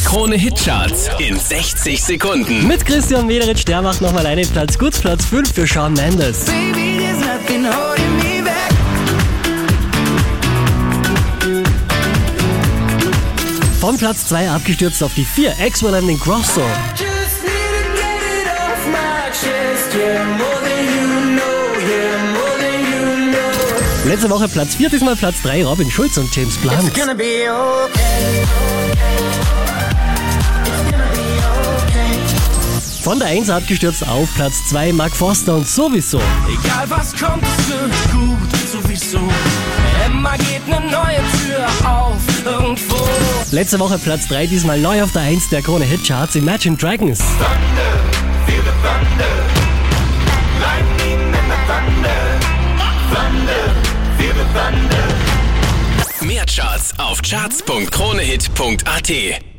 Die Krone Hitcharts in 60 Sekunden. Mit Christian Mederitsch, der macht nochmal einen Platz gut, Platz 5 für Shawn Mendes. Baby, there's nothing holding me back. Von Platz 2 abgestürzt auf die 4, Axwell and Grosso. Just need to get it off my chest. Yeah, more than you know. Yeah, more than you know. Letzte Woche Platz 4, diesmal Platz 3, Robin Schulz und James Blunt. It's gonna be okay. Von der 1 abgestürzt auf Platz 2, Mark Forster und sowieso. Egal was kommt, es wird gut, sowieso. Immer geht eine neue Tür auf, irgendwo. Letzte Woche Platz 3, diesmal neu auf der 1 der Krone Hitcharts, Imagine Dragons. Mehr Charts auf charts.kronehit.at.